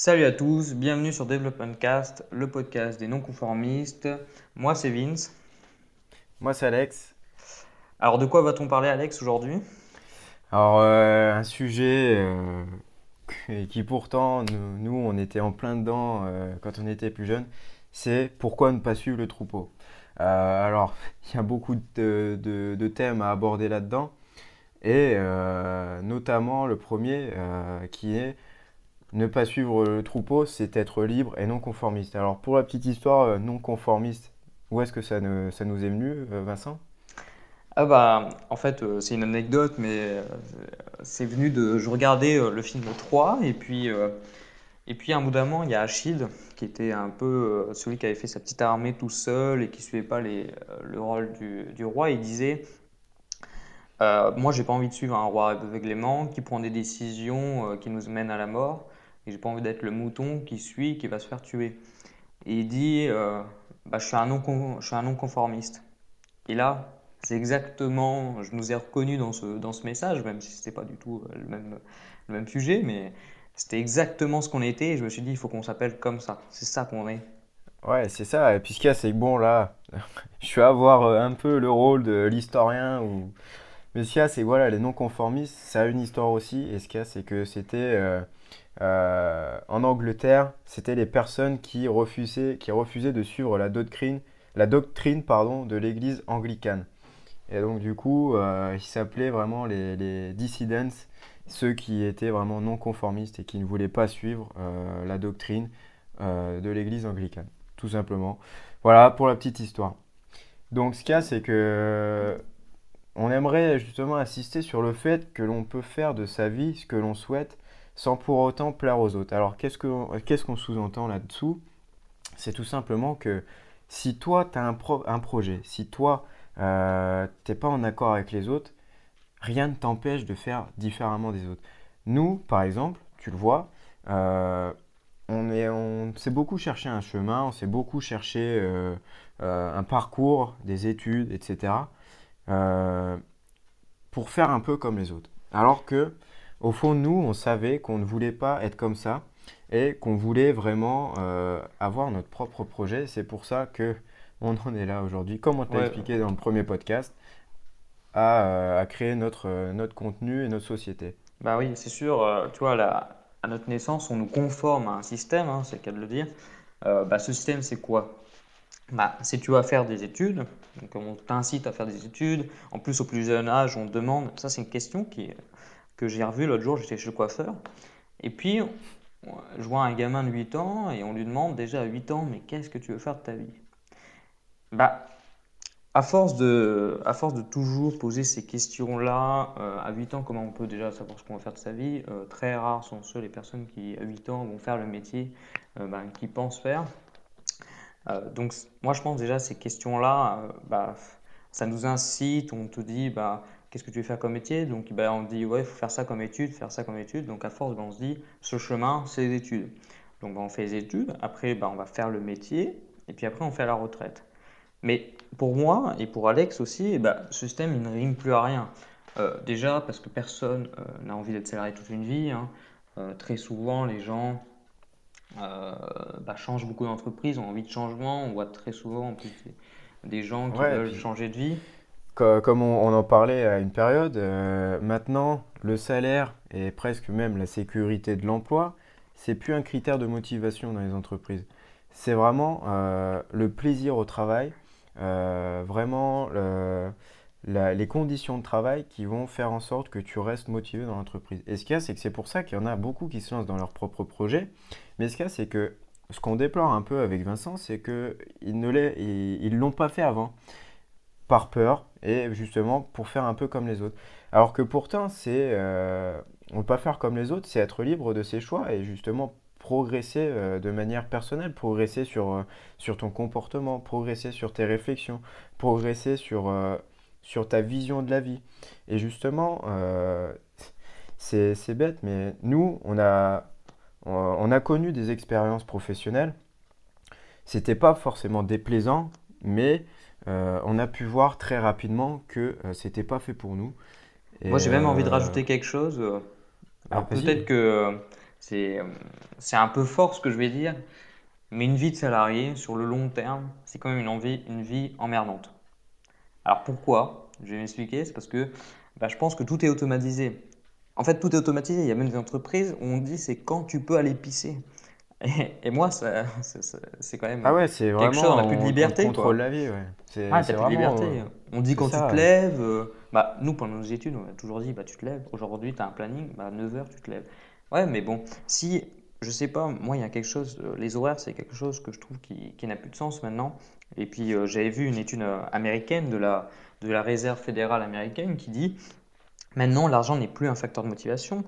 Salut à tous, bienvenue sur Development Cast, le podcast des non-conformistes. Moi c'est Vince. Moi c'est Alex. Alors de quoi va-t-on parler Alex aujourd'hui? Alors euh, un sujet euh, qui pourtant nous, on était en plein dedans euh, quand on était plus jeune, c'est pourquoi ne pas suivre le troupeau? alors il y a beaucoup de, de thèmes à aborder là-dedans et notamment le premier qui est ne pas suivre le troupeau, c'est être libre et non conformiste. Alors pour la petite histoire, euh, non conformiste, où est-ce que ça, nous est venu, euh, Vincent? Ah bah, en fait, euh, c'est une anecdote, mais c'est venu de... Je regardais le film 3, et puis, et puis un bout d'un moment, il y a Achille, qui était un peu celui qui avait fait sa petite armée tout seul et qui suivait pas les, le rôle du, roi. Il disait, moi, j'ai pas envie de suivre un roi aveuglément qui prend des décisions qui nous mènent à la mort. Et j'ai pas envie d'être le mouton qui suit, qui va se faire tuer. Et il dit, euh, bah, je suis un non-conformiste. Et là, c'est exactement, je nous ai reconnus dans ce, dans ce message, même si c'était pas du tout euh, le même, le même sujet, mais c'était exactement ce qu'on était. Et je me suis dit, il faut qu'on s'appelle comme ça. C'est ça qu'on est. Ouais, c'est ça. Et puis ce qu'il y a, c'est que bon, là, je vais avoir euh, un peu le rôle de l'historien. Ou... Mais ce qu'il y a, c'est voilà, les non-conformistes, ça a une histoire aussi. Et ce qu'il y a, c'est que c'était. En Angleterre, c'était les personnes qui refusaient, qui refusaient de suivre la doctrine, la doctrine pardon, de l'église anglicane. Et donc du coup, euh, ils s'appelaient vraiment les, les, dissidents, ceux qui étaient vraiment non conformistes et qui ne voulaient pas suivre euh, la doctrine de l'église anglicane, tout simplement. Voilà pour la petite histoire. Donc ce qu'il y a, c'est que on aimerait justement insister sur le fait que l'on peut faire de sa vie ce que l'on souhaite sans pour autant plaire aux autres. Alors qu'est-ce qu'on sous-entend là-dessous? C'est tout simplement que si toi, tu as un, projet, si toi, euh, tu n'es pas en accord avec les autres, rien ne t'empêche de faire différemment des autres. Nous, par exemple, tu le vois, euh, on, est, on s'est beaucoup cherché un chemin, on s'est beaucoup cherché euh, un parcours, des études, etc. pour faire un peu comme les autres. Alors que au fond, nous, on savait qu'on ne voulait pas être comme ça et qu'on voulait vraiment euh, avoir notre propre projet. C'est pour ça que on en est là aujourd'hui, comme on t'a expliqué dans le premier podcast, à, euh, créer notre, euh, notre contenu et notre société. Bah oui, c'est sûr. tu vois, à notre naissance, on nous conforme à un système, hein, c'est le cas de le dire. bah, ce système, c'est quoi? Bah, C'est tu vas faire des études, donc on t'incite à faire des études. En plus, au plus jeune âge, on te demande, ça c'est une question qui est que j'ai revu l'autre jour, j'étais chez le coiffeur. Et puis, je vois un gamin de 8 ans et on lui demande déjà à 8 ans, mais qu'est-ce que tu veux faire de ta vie? Bah, à force de, à force de toujours poser ces questions-là, euh, à 8 ans, comment on peut déjà savoir ce qu'on va faire de sa vie? Euh, Très rares sont ceux les personnes qui, à 8 ans, vont faire le métier euh, bah, qu'ils pensent faire. donc, moi, je pense déjà ces questions-là, bah, ça nous incite, on te dit, bah, qu'est-ce que tu veux faire comme métier? Donc ben, on dit, ouais, il faut faire ça comme étude, faire ça comme étude. Donc à force, ben, on se dit, ce chemin, c'est les études. Donc ben, on fait les études, après ben, on va faire le métier, et puis après on fait la retraite. Mais pour moi, et pour Alex aussi, eh ben, ce système, il ne rime plus à rien. Euh, déjà parce que personne euh, n'a envie d'être salarié toute une vie. Hein. Euh, très souvent, les gens bah, changent beaucoup d'entreprises, ont envie de changement. On voit très souvent en plus, des gens qui veulent changer de vie comme on, en parlait à une période, euh, maintenant, le salaire et presque même la sécurité de l'emploi, c'est plus un critère de motivation dans les entreprises. C'est vraiment euh, le plaisir au travail, euh, vraiment les conditions de travail qui vont faire en sorte que tu restes motivé dans l'entreprise. Et ce qu'il y a, c'est que c'est pour ça qu'il y en a beaucoup qui se lancent dans leur propre projet. Mais ce qu'il y a, c'est que ce qu'on déplore un peu avec Vincent, c'est qu'ils ne l'ont pas fait avant par peur et justement pour faire un peu comme les autres. Alors que pourtant, c'est euh, on ne pas faire comme les autres, c'est être libre de ses choix et justement progresser euh, de manière personnelle, progresser sur, euh, sur ton comportement, progresser sur tes réflexions, progresser sur, sur ta vision de la vie. Et justement, c'est bête, mais nous, on a, on a connu des expériences professionnelles. C'était pas forcément déplaisant, mais euh, on a pu voir très rapidement que ce euh, c'était pas fait pour nous. Moi, j'ai même envie de euh, rajouter quelque chose. Alors peut-être que C'est, euh, c'est un peu fort ce que je vais dire, mais une vie de salarié, sur le long terme, c'est quand même une, envie, une vie emmerdante. Alors pourquoi? Je vais m'expliquer. C'est parce que bah, je pense que tout est automatisé. En fait, tout est automatisé. Il y a même des entreprises où on dit c'est quand tu peux aller pisser. Et, moi, ça, c'est quand même Ah ouais, c'est quelque chose. On n'a plus de on, on liberté, contrôle quoi. la vie, ouais. C'est Ah, c'est t'as plus de liberté. euh, On dit quand tu te lèves. euh, bah, nous, pendant nos études, on a toujours dit bah, tu te lèves. Aujourd'hui, tu as un planning. Bah, 9 heures, tu te lèves. Ouais, mais bon, si, je sais pas, moi, il y a quelque chose. euh, les horaires, c'est quelque chose que je trouve qui, qui n'a plus de sens maintenant. Et puis, j'avais vu une étude américaine de la, de la Réserve fédérale américaine qui dit maintenant, l'argent n'est plus un facteur de motivation,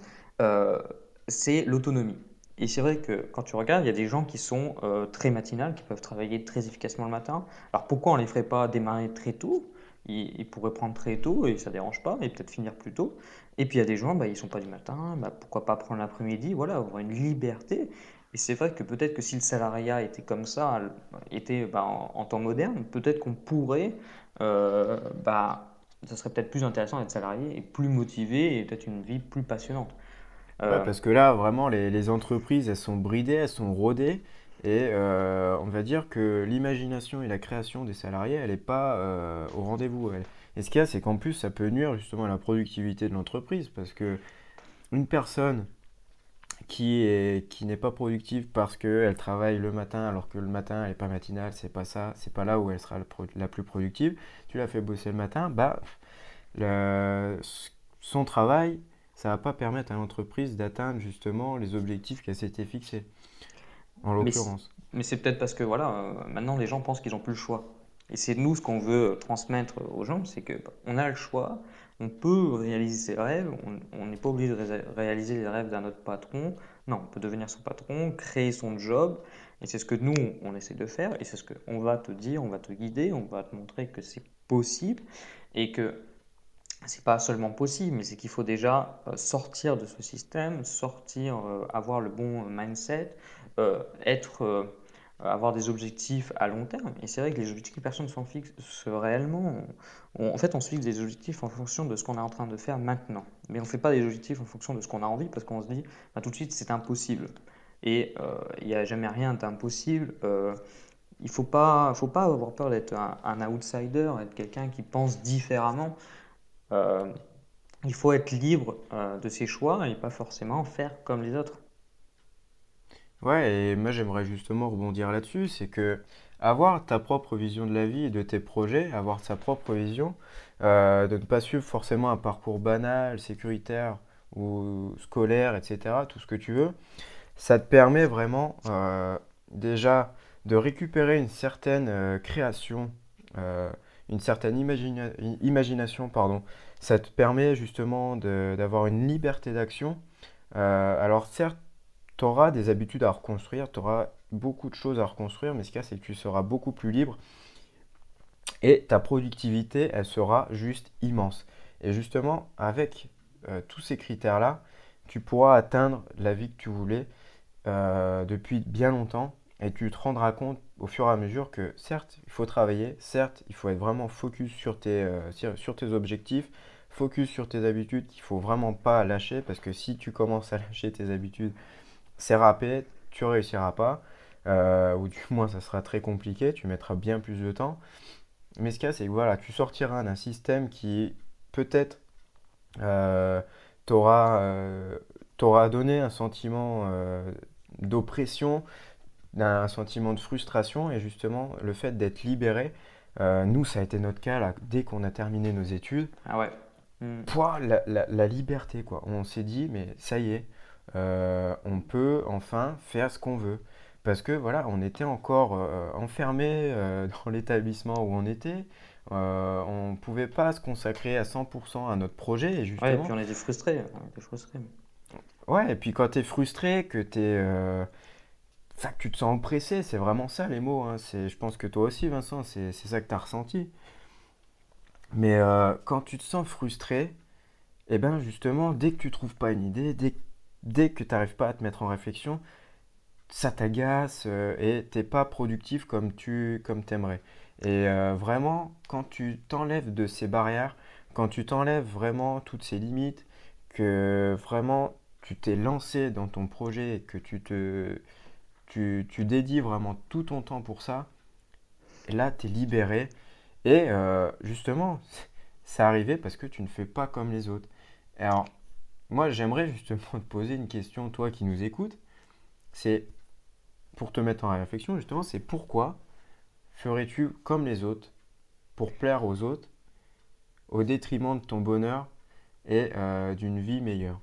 c'est l'autonomie. Et c'est vrai que quand tu regardes, il y a des gens qui sont euh, très matinales, qui peuvent travailler très efficacement le matin. Alors pourquoi on ne les ferait pas démarrer très tôt? Ils, pourraient prendre très tôt et ça ne dérange pas, et peut-être finir plus tôt. Et puis il y a des gens, bah, ils ne sont pas du matin, bah, pourquoi pas prendre l'après-midi, voilà, avoir une liberté. Et c'est vrai que peut-être que si le salariat était comme ça, était bah, en, en temps moderne, peut-être qu'on pourrait, euh, bah, ça serait peut-être plus intéressant d'être salarié et plus motivé et peut-être une vie plus passionnante. Ouais, Euh, parce que là, vraiment, les, les entreprises, elles sont bridées, elles sont rodées, et euh, on va dire que l'imagination et la création des salariés, elle n'est pas euh, au rendez-vous. Et ce qu'il y a, c'est qu'en plus, ça peut nuire justement à la productivité de l'entreprise, parce que une personne qui est, qui n'est pas productive parce qu'elle travaille le matin, alors que le matin, elle n'est pas matinale, c'est pas ça, c'est pas là où elle sera la plus productive, tu la fais bosser le matin, bah, le- son travail, ça va pas permettre à l'entreprise d'atteindre justement les objectifs qu'elle s'était fixés, en l'occurrence. mais c'est peut-être parce que voilà, euh, maintenant les gens pensent qu'ils n'ont plus le choix. Et c'est nous ce qu'on veut transmettre aux gens, c'est que bah, a le choix, on peut réaliser ses rêves, on on n'est pas obligé de ré- réaliser les rêves d'un autre patron. Non, on peut devenir son patron, créer son job, et c'est ce que nous on essaie de faire, et c'est ce qu'on va te dire, on va te guider, on va te montrer que c'est possible, et que c'est pas seulement possible, mais c'est qu'il faut déjà euh, sortir de ce système, sortir, euh, avoir le bon mindset, euh, être, avoir des objectifs à long terme. Et c'est vrai que les objectifs, personne ne s'en fixe réellement. En fait, on se fixe des objectifs en fonction de ce qu'on est en train de faire maintenant. Mais on ne fait pas des objectifs en fonction de ce qu'on a envie parce qu'on se dit bah, tout de suite c'est impossible. Et il n'y a jamais rien d'impossible. Il pas, faut pas avoir peur d'être un, un outsider, être quelqu'un qui pense différemment. Euh, il faut être libre euh, de ses choix et pas forcément faire comme les autres. Ouais, et moi j'aimerais justement rebondir là-dessus, c'est que avoir ta propre vision de la vie et de tes projets, avoir sa propre vision, euh, de ne pas suivre forcément un parcours banal, sécuritaire ou scolaire, etc., tout ce que tu veux, ça te permet vraiment déjà de récupérer une certaine création, une certaine imagina- imagination, pardon. Ça te permet justement d'avoir une liberté d'action. Euh, alors certes, tu auras des habitudes à reconstruire, tu auras beaucoup de choses à reconstruire, mais ce qu'il y a, c'est que tu seras beaucoup plus libre et ta productivité, elle sera juste immense. Et justement, avec euh, tous ces critères-là, tu pourras atteindre la vie que tu voulais euh, depuis bien longtemps et tu te rendras compte au fur et à mesure que certes, il faut travailler, certes, il faut être vraiment focus sur tes, euh, objectifs, focus sur tes habitudes qu'il faut vraiment pas lâcher parce que si tu commences à lâcher tes habitudes, c'est râpé, tu réussiras pas, euh, ou du moins ça sera très compliqué, tu mettras bien plus de temps. Mais ce qu'il y a, c'est que voilà, tu sortiras d'un système qui peut-être euh, t'aura donné un sentiment d'oppression, un sentiment de frustration, et justement le fait d'être libéré, euh, nous ça a été notre cas là, dès qu'on a terminé nos études, Ah ouais. Hmm. pouah, la, la- la liberté quoi. On s'est dit mais ça y est, euh, on peut enfin faire ce qu'on veut. Parce que voilà, on était encore euh, enfermé euh, dans l'établissement où on était. Euh, on ne pouvait pas se consacrer à 100% à notre projet. Et Ouais, et puis justement, on était frustrés. On était frustrés. ouais, et puis quand tu es frustré, que tu es, Enfin, que tu te sens oppressé, c'est vraiment ça les mots. hein. Je pense que toi aussi, Vincent, c'est ça que tu as ressenti. Mais euh, quand tu te sens frustré, eh ben justement, dès que tu trouves pas une idée, dès, dès que tu n'arrives pas à te mettre en réflexion, ça t'agace euh, et t'es pas productif comme tu comme t'aimerais. Et euh, vraiment, quand tu t'enlèves de ces barrières, quand tu t'enlèves vraiment toutes ces limites, que vraiment tu t'es lancé dans ton projet, que tu te, tu, dédies vraiment tout ton temps pour ça, et là, tu es libéré. Et euh, justement, c'est arrivé parce que tu ne fais pas comme les autres. Alors, moi, j'aimerais justement te poser une question, toi qui nous écoutes. C'est pour te mettre en réflexion, justement, c'est pourquoi ferais-tu comme les autres pour plaire aux autres au détriment de ton bonheur et euh, d'une vie meilleure?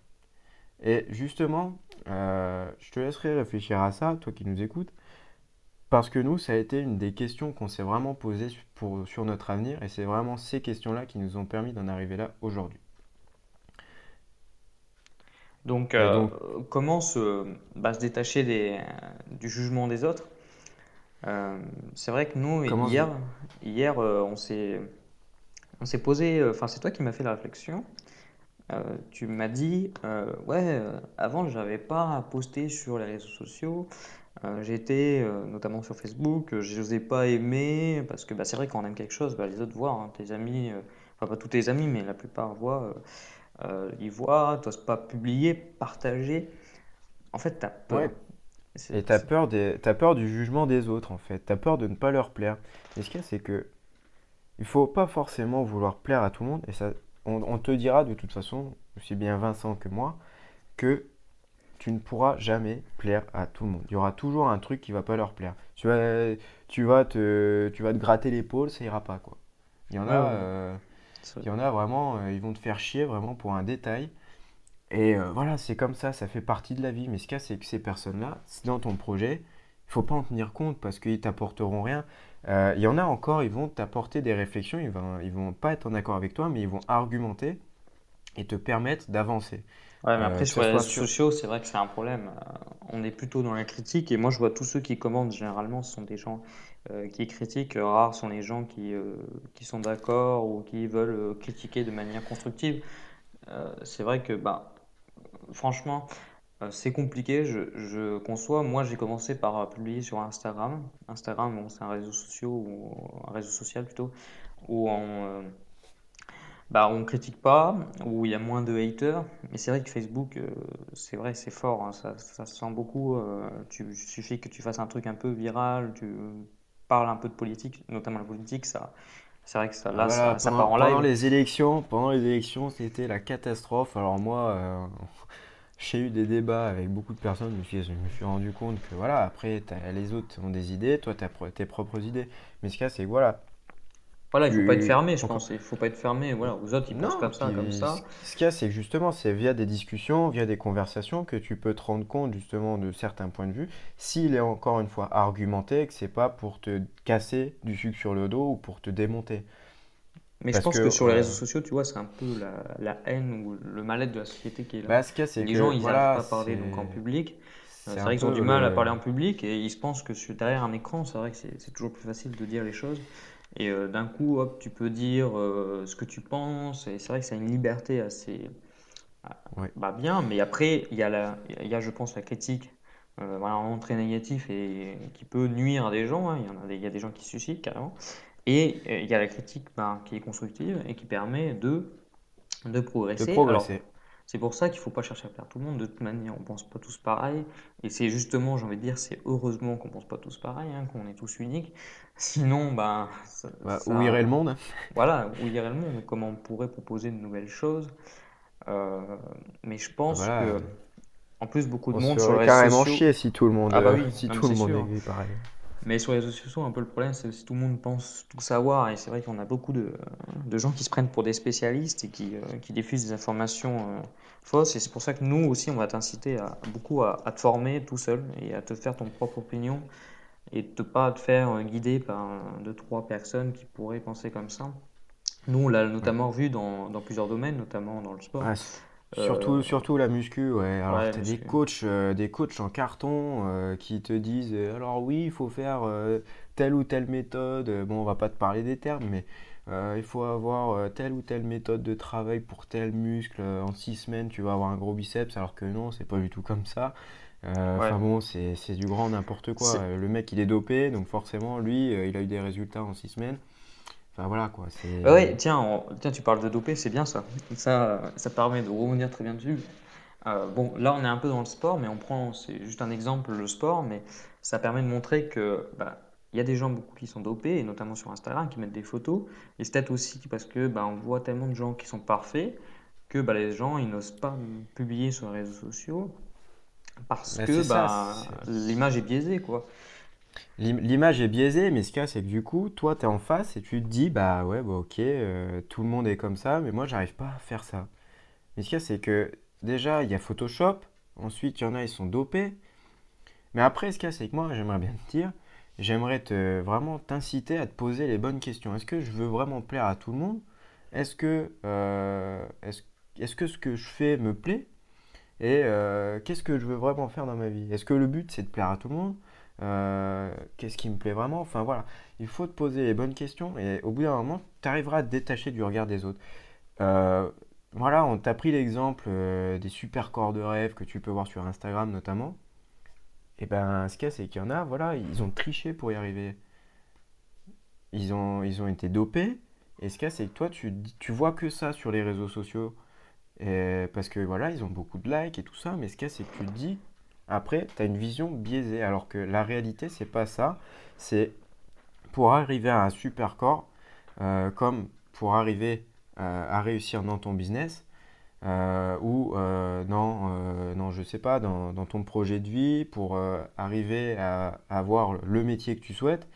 Et justement, euh, je te laisserai réfléchir à ça, toi qui nous écoutes, parce que nous, ça a été une des questions qu'on s'est vraiment posées pour, sur notre avenir, et c'est vraiment ces questions-là qui nous ont permis d'en arriver là aujourd'hui. Donc, euh, comment se, bah, se détacher des, du jugement des autres? Euh, C'est vrai que nous, hier, hier on s'est on s'est posé, enfin c'est toi qui m'as fait la réflexion. Tu m'as dit, ouais, avant j'avais pas posté sur les réseaux sociaux, j'étais notamment sur Facebook, je n'osais pas aimer, parce que bah, c'est vrai quand on aime quelque chose, bah, les autres voient, hein, tes amis, enfin pas tous tes amis, mais la plupart voient euh, ils voient, tu n'oses pas publier, partager. En fait, tu as peur. Et tu as, peur as peur du jugement des autres, en fait. Tu as peur de ne pas leur plaire. Et ce qu'il y a, c'est que il faut pas forcément vouloir plaire à tout le monde. Et ça, on, te dira de toute façon, aussi bien Vincent que moi, que tu ne pourras jamais plaire à tout le monde. Il y aura toujours un truc qui va pas leur plaire. Tu vas, tu vas, te, tu vas te gratter l'épaule, ça ira pas. quoi. Il y en a, euh, il y en a vraiment, euh, ils vont te faire chier vraiment pour un détail. Et euh, voilà, c'est comme ça, ça fait partie de la vie. Mais ce qu'il y a, c'est que ces personnes-là, dans ton projet, il faut pas en tenir compte parce qu'ils t'apporteront rien. Euh, il y en a encore, ils vont t'apporter des réflexions, ils vont, ils vont pas être en accord avec toi, mais ils vont argumenter et te permettre d'avancer. Ouais, mais après, sur les réseaux sociaux, c'est vrai que c'est un problème. on est plutôt dans la critique, et moi, je vois tous ceux qui commentent, généralement, ce sont des gens euh, qui critiquent. Rares sont les gens qui, euh, qui sont d'accord ou qui veulent euh, critiquer de manière constructive. c'est vrai que, bah, franchement, c'est compliqué, je, je, conçois. Moi, j'ai commencé par publier sur Instagram. Instagram, bon, c'est un réseau social, ou un réseau social plutôt, où on, bah, on critique pas, où il y a moins de haters. Mais c'est vrai que Facebook, c'est vrai, c'est fort, hein. ça, ça, se sent beaucoup. tu, il suffit que tu fasses un truc un peu viral, tu parle un peu de politique, notamment la politique, ça, c'est vrai que ça, là, ça, part en live. Pendant les élections, pendant les élections, c'était la catastrophe. Alors moi, euh, j'ai eu des débats avec beaucoup de personnes. Je me suis, je me suis rendu compte que voilà, après, les autres ont des idées, toi, tu as tes propres idées. Mais ce cas, c'est que voilà, voilà, il ne faut pas être fermé, je pense. Il faut pas être fermé. Voilà, aux autres, ils pensent comme ça, comme ça. Ce qu'il y a, c'est justement, c'est via des discussions, via des conversations que tu peux te rendre compte justement de certains points de vue. S'il est encore une fois argumenté, que c'est pas pour te casser du sucre sur le dos ou pour te démonter. Mais je pense que, sur les réseaux sociaux, tu vois, c'est un peu la, la, haine ou le mal-être de la société qui est là. Bah, ce c'est les gens, ils n'arrivent pas à parler donc en public. C'est vrai qu'ils ont du mal à parler en public et ils se pensent que derrière un écran, c'est vrai que c'est toujours plus facile de dire les choses. Et euh, d'un coup, hop, tu peux dire euh, ce que tu penses. Et c'est vrai que c'est une liberté assez bah, bien. Mais après, il y, a la, y a, je pense, la critique euh, vraiment très négative et qui peut nuire à des gens. Hein. Il, y en a des, il y a des gens qui se suicident carrément. Et il y a la critique bah, qui est constructive et qui permet de, de progresser. De progresser. C'est pour ça qu'il ne faut pas chercher à faire tout le monde. De toute manière, on ne pense pas tous pareil. Et c'est justement, j'ai envie de dire, c'est heureusement qu'on ne pense pas tous pareil, hein, qu'on est tous uniques. Sinon, ben, bah, où irait le monde Voilà, où irait le monde? Comment on pourrait proposer de nouvelles choses? Euh, Mais je pense que, en plus, beaucoup de monde sur les carrément chier si tout le monde, ah bah oui, si tout le monde est pareil. Mais sur les réseaux sociaux, un peu le problème, c'est que tout le monde pense tout savoir. Et c'est vrai qu'on a beaucoup de, de, gens qui se prennent pour des spécialistes et qui, euh, qui diffusent des informations euh, fausses. Et c'est pour ça que nous aussi, on va t'inciter à, beaucoup à, te former tout seul et à te faire ton propre opinion et de pas te faire euh, guider par deux, trois personnes qui pourraient penser comme ça. Nous, on l'a notamment vu dans, dans, plusieurs domaines, notamment dans le sport. Surtout, euh, surtout la muscu, ouais. Alors, tu as des coachs, euh, des coachs en carton euh, qui te disent alors oui, il faut faire telle ou telle méthode. Bon, on va pas te parler des termes, mais il faut avoir telle ou telle méthode de travail pour tel muscle. En six semaines, tu vas avoir un gros biceps, alors que non, c'est pas du tout comme ça. Enfin bon, c'est du grand n'importe quoi. Le mec, il est dopé, donc forcément, lui, il a eu des résultats en six semaines voilà quoi. Oui, tiens, tiens, tu parles de dopé, c'est bien ça. Ça, ça permet de rebondir très bien dessus. Euh, bon, là, on est un peu dans le sport, mais on prend, c'est juste un exemple, le sport, mais ça permet de montrer que bah, il y a des gens beaucoup qui sont dopés, et notamment sur Instagram, qui mettent des photos. Et c'est peut-être aussi parce que bah, on voit tellement de gens qui sont parfaits que bah, les gens ils n'osent pas publier sur les réseaux sociaux parce Bah, que bah, l'image est biaisée, quoi. L'im- l'image est biaisée, mais ce qu'il y a, c'est que du coup, toi, tu es en face et tu te dis, bah ouais, bah ok, euh, tout le monde est comme ça, mais moi, j'arrive pas à faire ça. Mais ce qu'il y a, c'est que déjà, il y a Photoshop, ensuite, il y en a, ils sont dopés, mais après, ce qu'il y a, c'est que moi, j'aimerais bien te dire, j'aimerais te, vraiment t'inciter à te poser les bonnes questions. Est-ce que je veux vraiment plaire à tout le monde? Est-ce que, euh, est-ce que ce que je fais me plaît? Et euh, qu'est-ce que je veux vraiment faire dans ma vie? Est-ce que le but c'est de plaire à tout le monde? Euh, qu'est-ce qui me plaît vraiment? Enfin voilà, il faut te poser les bonnes questions et au bout d'un moment, tu arriveras à te détacher du regard des autres. Euh, voilà, on t'a pris l'exemple euh, des super corps de rêve que tu peux voir sur Instagram notamment. Et ben, ce qu'il y a, c'est qu'il y en a, voilà, ils ont triché pour y arriver. Ils ont, ils ont été dopés. Et ce qu'il y a, c'est que toi, tu, tu vois que ça sur les réseaux sociaux. Parce que voilà, ils ont beaucoup de likes et tout ça, mais ce a, c'est que tu te dis, après, tu as une vision biaisée, alors que la réalité, c'est pas ça. C'est pour arriver à un super corps, euh, comme pour arriver euh, à réussir dans ton business, euh, ou dans, dans, je sais pas, dans, ton projet de vie, pour arriver à, à avoir le métier que tu souhaites,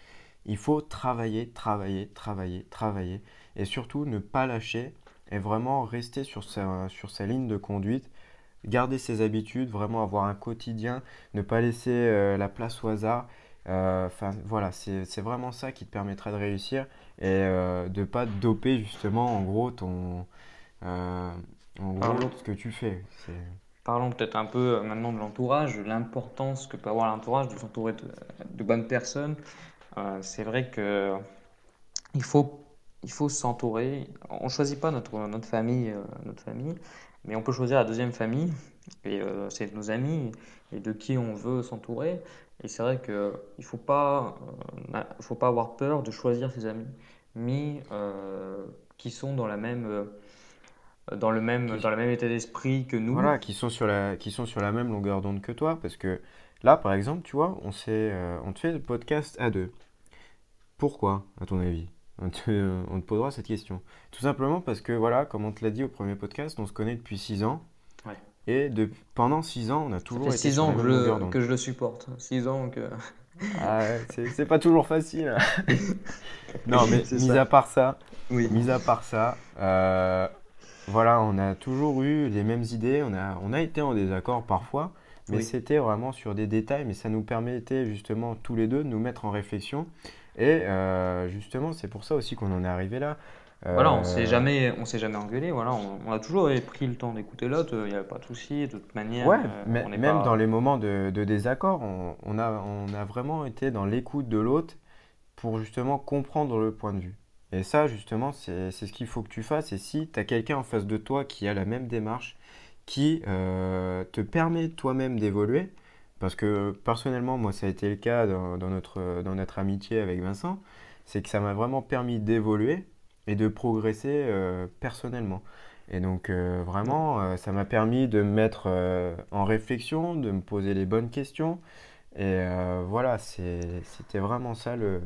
il faut travailler, travailler, travailler, travailler, et surtout ne pas lâcher et vraiment rester sur sa, sur sa ligne de conduite, garder ses habitudes, vraiment avoir un quotidien, ne pas laisser euh, la place au hasard. Euh, Enfin voilà, c'est vraiment ça qui te permettra de réussir et euh, de pas te doper justement en gros ton en gros Parlons, ce que tu fais. Parlons peut-être un peu maintenant de l'entourage, l'importance que peut avoir l'entourage, de s'entourer de, de bonnes personnes. C'est vrai que il faut, il faut s'entourer. On choisit pas notre, notre famille, euh, notre famille, mais on peut choisir la deuxième famille, et euh, c'est nos amis, et de qui on veut s'entourer. Et c'est vrai que il faut pas, euh, faut pas avoir peur de choisir ses amis, mais euh, qui sont dans la même, euh, dans le même, dans le même état d'esprit que nous. voilà, qui sont sur la qui sont sur la même longueur d'onde que toi parce que là par exemple, tu vois, on s'est on te fait le podcast à deux. Pourquoi, à ton avis? On te, on te posera cette question. Tout simplement parce que, voilà, comme on te l'a dit au premier podcast, on se connaît depuis 6 ans. Ouais. Et de, pendant 6 ans, on a Ça fait toujours été six sur ans la que je que je le supporte. Six ans que. Ah c'est pas toujours facile. Non, mais C'est mis ça. à part ça, Oui. mis à part ça, euh, voilà, on a toujours eu les mêmes idées. On a, on a été en désaccord parfois, mais Oui. c'était vraiment sur des détails. Mais ça nous permettait justement tous les deux de nous mettre en réflexion. Et euh, justement, c'est pour ça aussi qu'on en est arrivé là. Voilà, on s'est Euh, jamais, on s'est jamais engueulé. Voilà, on, on a toujours pris le temps d'écouter l'autre. Il n'y avait pas de souci. De toute manière, Ouais, euh, mais on même dans les moments de, de désaccord, on, on a, on a vraiment été dans l'écoute de l'autre pour justement comprendre le point de vue. Et ça, justement, c'est, c'est ce qu'il faut que tu fasses. Et si tu as quelqu'un en face de toi qui a la même démarche, qui euh, te permet toi-même d'évoluer, parce que personnellement, moi, ça a été le cas dans, dans notre, dans notre amitié avec Vincent, c'est que ça m'a vraiment permis d'évoluer et de progresser euh, personnellement. Et donc, euh, vraiment, euh, ça m'a permis de me mettre en réflexion, de me poser les bonnes questions. Et voilà, c'était vraiment ça le,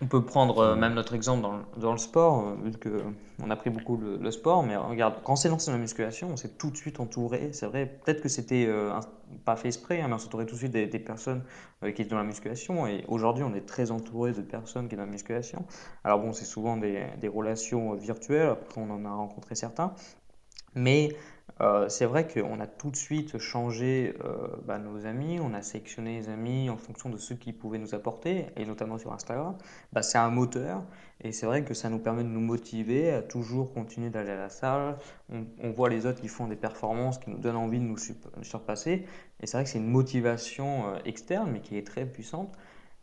On peut prendre euh, même notre exemple dans, le dans le sport, euh, vu que on a pris beaucoup le, le sport, mais regarde, quand on s'est lancé dans la musculation, on s'est tout de suite entouré. C'est vrai, peut-être que c'était euh, un- pas fait exprès, hein, mais on s'est entouré tout de suite des, des personnes euh, qui étaient dans la musculation. Et aujourd'hui, on est très entouré de personnes qui sont dans la musculation. Alors bon, c'est souvent des, des relations euh, virtuelles, après on en a rencontré certains. Mais euh, c'est vrai qu'on a tout de suite changé euh, bah, nos amis, on a sélectionné les amis en fonction de ce qu'ils pouvaient nous apporter, et notamment sur Instagram. Bah, c'est un moteur, et c'est vrai que ça nous permet de nous motiver à toujours continuer d'aller à la salle. On, on voit les autres qui font des performances qui nous donnent envie de nous surpasser, et c'est vrai que c'est une motivation euh, externe, mais qui est très puissante.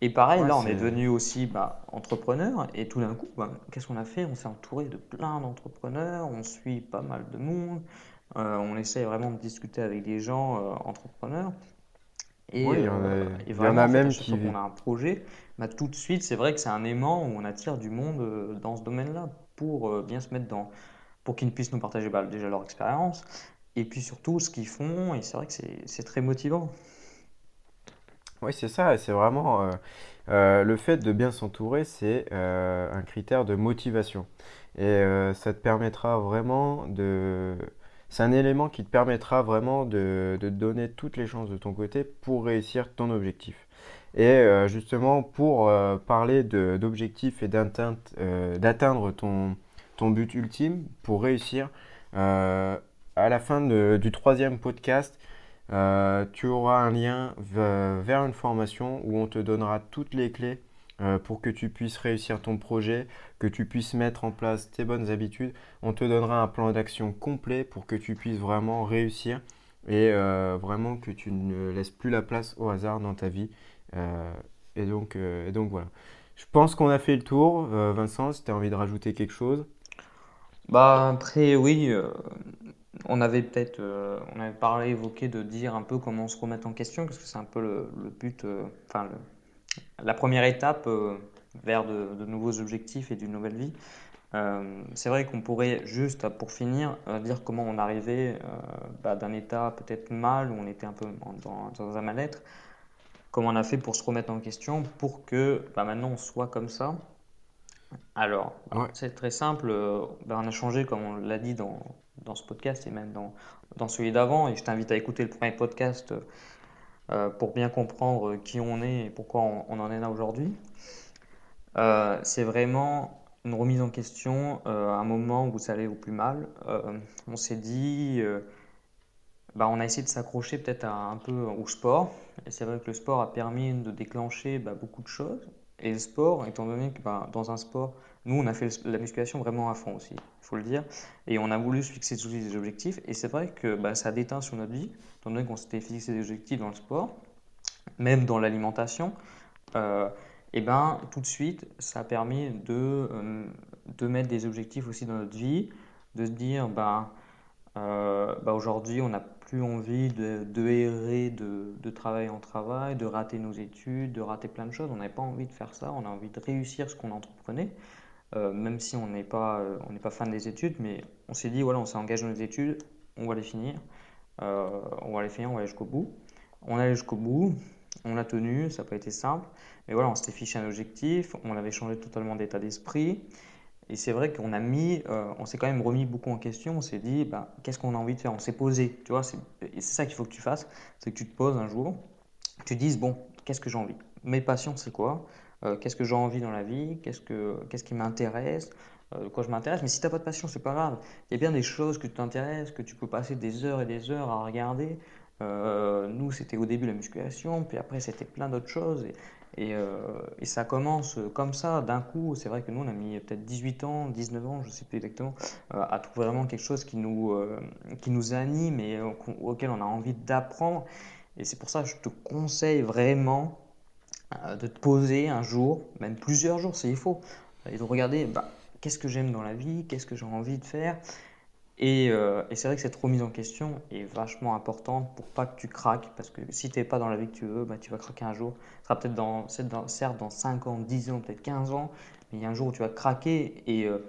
Et pareil, Ouais, là, on est devenu aussi bah, entrepreneur, et tout d'un coup, bah, qu'est-ce qu'on a fait? On s'est entouré de plein d'entrepreneurs, on suit pas mal de monde. Euh, on essaie vraiment de discuter avec des gens euh, entrepreneurs et, Oui, il y en euh, a, et il y en vraiment a en fait à même qui... qu'on a un projet, bah, tout de suite c'est vrai que c'est un aimant où on attire du monde euh, dans ce domaine-là pour euh, bien se mettre dans, pour qu'ils puissent nous partager bah, déjà leur expérience et puis surtout ce qu'ils font, et c'est vrai que c'est très motivant. Oui, c'est ça, c'est vraiment euh, euh, le fait de bien s'entourer, c'est euh, un critère de motivation. Et ça te permettra vraiment de... C'est un élément qui te permettra vraiment de, donner toutes les chances de ton côté pour réussir ton objectif. Et justement, pour parler d'objectifs et d'atteindre ton, but ultime, pour réussir, à la fin du troisième podcast, euh, tu auras un lien vers une formation où on te donnera toutes les clés euh, pour que tu puisses réussir ton projet, que tu puisses mettre en place tes bonnes habitudes. On te donnera un plan d'action complet pour que tu puisses vraiment réussir et euh, vraiment que tu ne laisses plus la place au hasard dans ta vie. et, donc, donc voilà. Je pense qu'on a fait le tour. Vincent, si tu as envie de rajouter quelque chose. Bah après oui, on avait peut-être, euh, on avait parlé, évoqué de dire un peu comment se remettre en question, parce que c'est un peu le, but, euh, enfin la première étape euh, vers de, nouveaux objectifs et d'une nouvelle vie. c'est vrai qu'on pourrait juste, pour finir, dire comment on arrivait bah, d'un état peut-être mal, où on était un peu dans, un mal-être, comment on a fait pour se remettre en question, pour que bah, maintenant on soit comme ça. Alors, c'est très simple, bah, on a changé, comme on l'a dit dans, dans ce podcast et même dans, dans celui d'avant. Et je t'invite à écouter le premier podcast euh, pour bien comprendre qui on est et pourquoi on, en est là aujourd'hui. Euh, c'est vraiment une remise en question euh, à un moment où ça allait au plus mal. on s'est dit, bah, on a essayé de s'accrocher peut-être un peu au sport. Et c'est vrai que le sport a permis de déclencher bah, beaucoup de choses. Et le sport, étant donné que bah, dans un sport, nous, on a fait la musculation vraiment à fond aussi, il faut le dire. Et on a voulu se fixer des objectifs. Et c'est vrai que bah, ça déteint sur notre vie, étant donné qu'on s'était fixé des objectifs dans le sport, même dans l'alimentation. Euh, et ben tout de suite, ça a permis de, euh, de mettre des objectifs aussi dans notre vie, de se dire, ben, euh, bah aujourd'hui, on n'a plus envie de, de errer de, de, travail en travail, de rater nos études, de rater plein de choses. On n'avait pas envie de faire ça, on a envie de réussir ce qu'on entreprenait. Euh, même si on n'est pas, euh, pas fan des études, mais on s'est dit, voilà, on s'est engagé dans les études, on va les finir, euh, on va les finir, on va aller jusqu'au bout. On allait jusqu'au bout, on l'a tenu, ça n'a pas été simple, mais voilà, on s'était fiché un objectif, on avait changé totalement d'état d'esprit, et c'est vrai qu'on a mis, on s'est quand même remis beaucoup en question, on s'est dit, bah, qu'est-ce qu'on a envie de faire? On s'est posé, tu vois, c'est ça qu'il faut que tu fasses, c'est que tu te poses un jour, tu dises, bon, qu'est-ce que j'ai envie? Mes passions, c'est quoi? Euh, qu'est-ce que j'ai envie dans la vie, qu'est-ce, que, qu'est-ce qui m'intéresse, euh, quoi je m'intéresse? Mais si tu n'as pas de passion, c'est pas grave. Il y a bien des choses que tu t'intéresses, que tu peux passer des heures et des heures à regarder. Euh, nous, c'était au début la musculation, puis après, c'était plein d'autres choses. Et, et, ça commence comme ça, d'un coup. C'est vrai que nous, on a mis peut-être 18 ans, 19 ans, je ne sais plus exactement, à trouver vraiment quelque chose qui nous, qui nous anime et auquel on a envie d'apprendre. Et c'est pour ça que je te conseille vraiment euh, de te poser un jour, même plusieurs jours s'il faut, et de regarder bah, qu'est-ce que j'aime dans la vie, qu'est-ce que j'ai envie de faire. Et, euh, et c'est vrai que cette remise en question est vachement importante pour pas que tu craques, parce que si tu n'es pas dans la vie que tu veux, bah, tu vas craquer un jour. Ce sera peut-être dans, certes dans 5 ans, 10 ans, peut-être 15 ans, mais il y a un jour où tu vas craquer. Et, euh,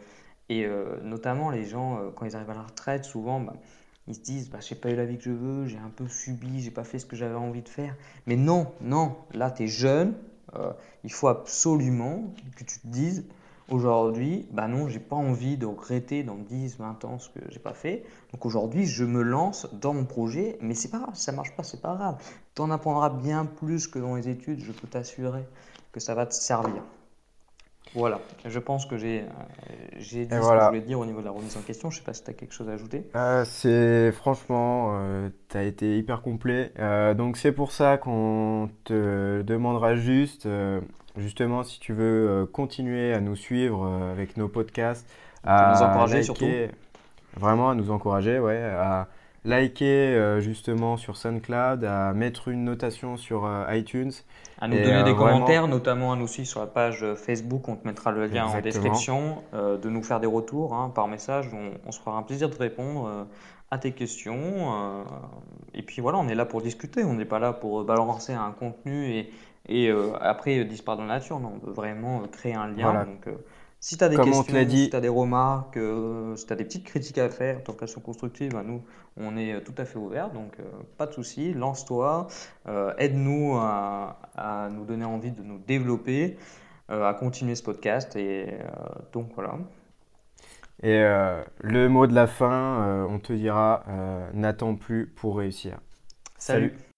et notamment les gens, quand ils arrivent à la retraite, souvent, bah, ils se disent bah, j'ai pas eu la vie que je veux, j'ai un peu subi, j'ai pas fait ce que j'avais envie de faire. Mais non, non, là tu es jeune, euh, il faut absolument que tu te dises aujourd'hui, bah non, j'ai pas envie de regretter dans 10, 20 ans ce que j'ai pas fait. Donc aujourd'hui, je me lance dans mon projet, mais c'est pas grave, si ça marche pas, c'est pas grave. Tu en apprendras bien plus que dans les études, je peux t'assurer que ça va te servir. Voilà, je pense que j'ai euh, dit ce que je voulais dire au niveau de la remise en question. Je ne sais pas si tu as quelque chose à ajouter. Euh, c'est franchement, euh, tu as été hyper complet. donc c'est pour ça qu'on te demandera juste, justement, si tu veux continuer à nous suivre avec nos podcasts, à nous encourager surtout. Vraiment à nous encourager, ouais, à liker justement sur SoundCloud, à mettre une notation sur iTunes. À nous donner euh, des commentaires, notamment à nous suivre sur la page Facebook, on te mettra le lien en description, euh, de nous faire des retours hein, par message, on, se fera un plaisir de répondre euh, à tes questions. et puis voilà, on est là pour discuter, on n'est pas là pour balancer un contenu et, et après disparaître dans la nature, non, on veut vraiment créer un lien. Donc Si tu as des Comme questions, si dit, tu as des remarques, euh, si tu as des petites critiques à faire tant qu'action constructive, bah, nous, on est euh, tout à fait ouverts, donc euh, pas de souci, lance-toi, euh, aide-nous à, à nous donner envie de nous développer, à continuer ce podcast, et donc voilà. et le mot de la fin, on te dira, n'attends plus pour réussir. Salut! Salut.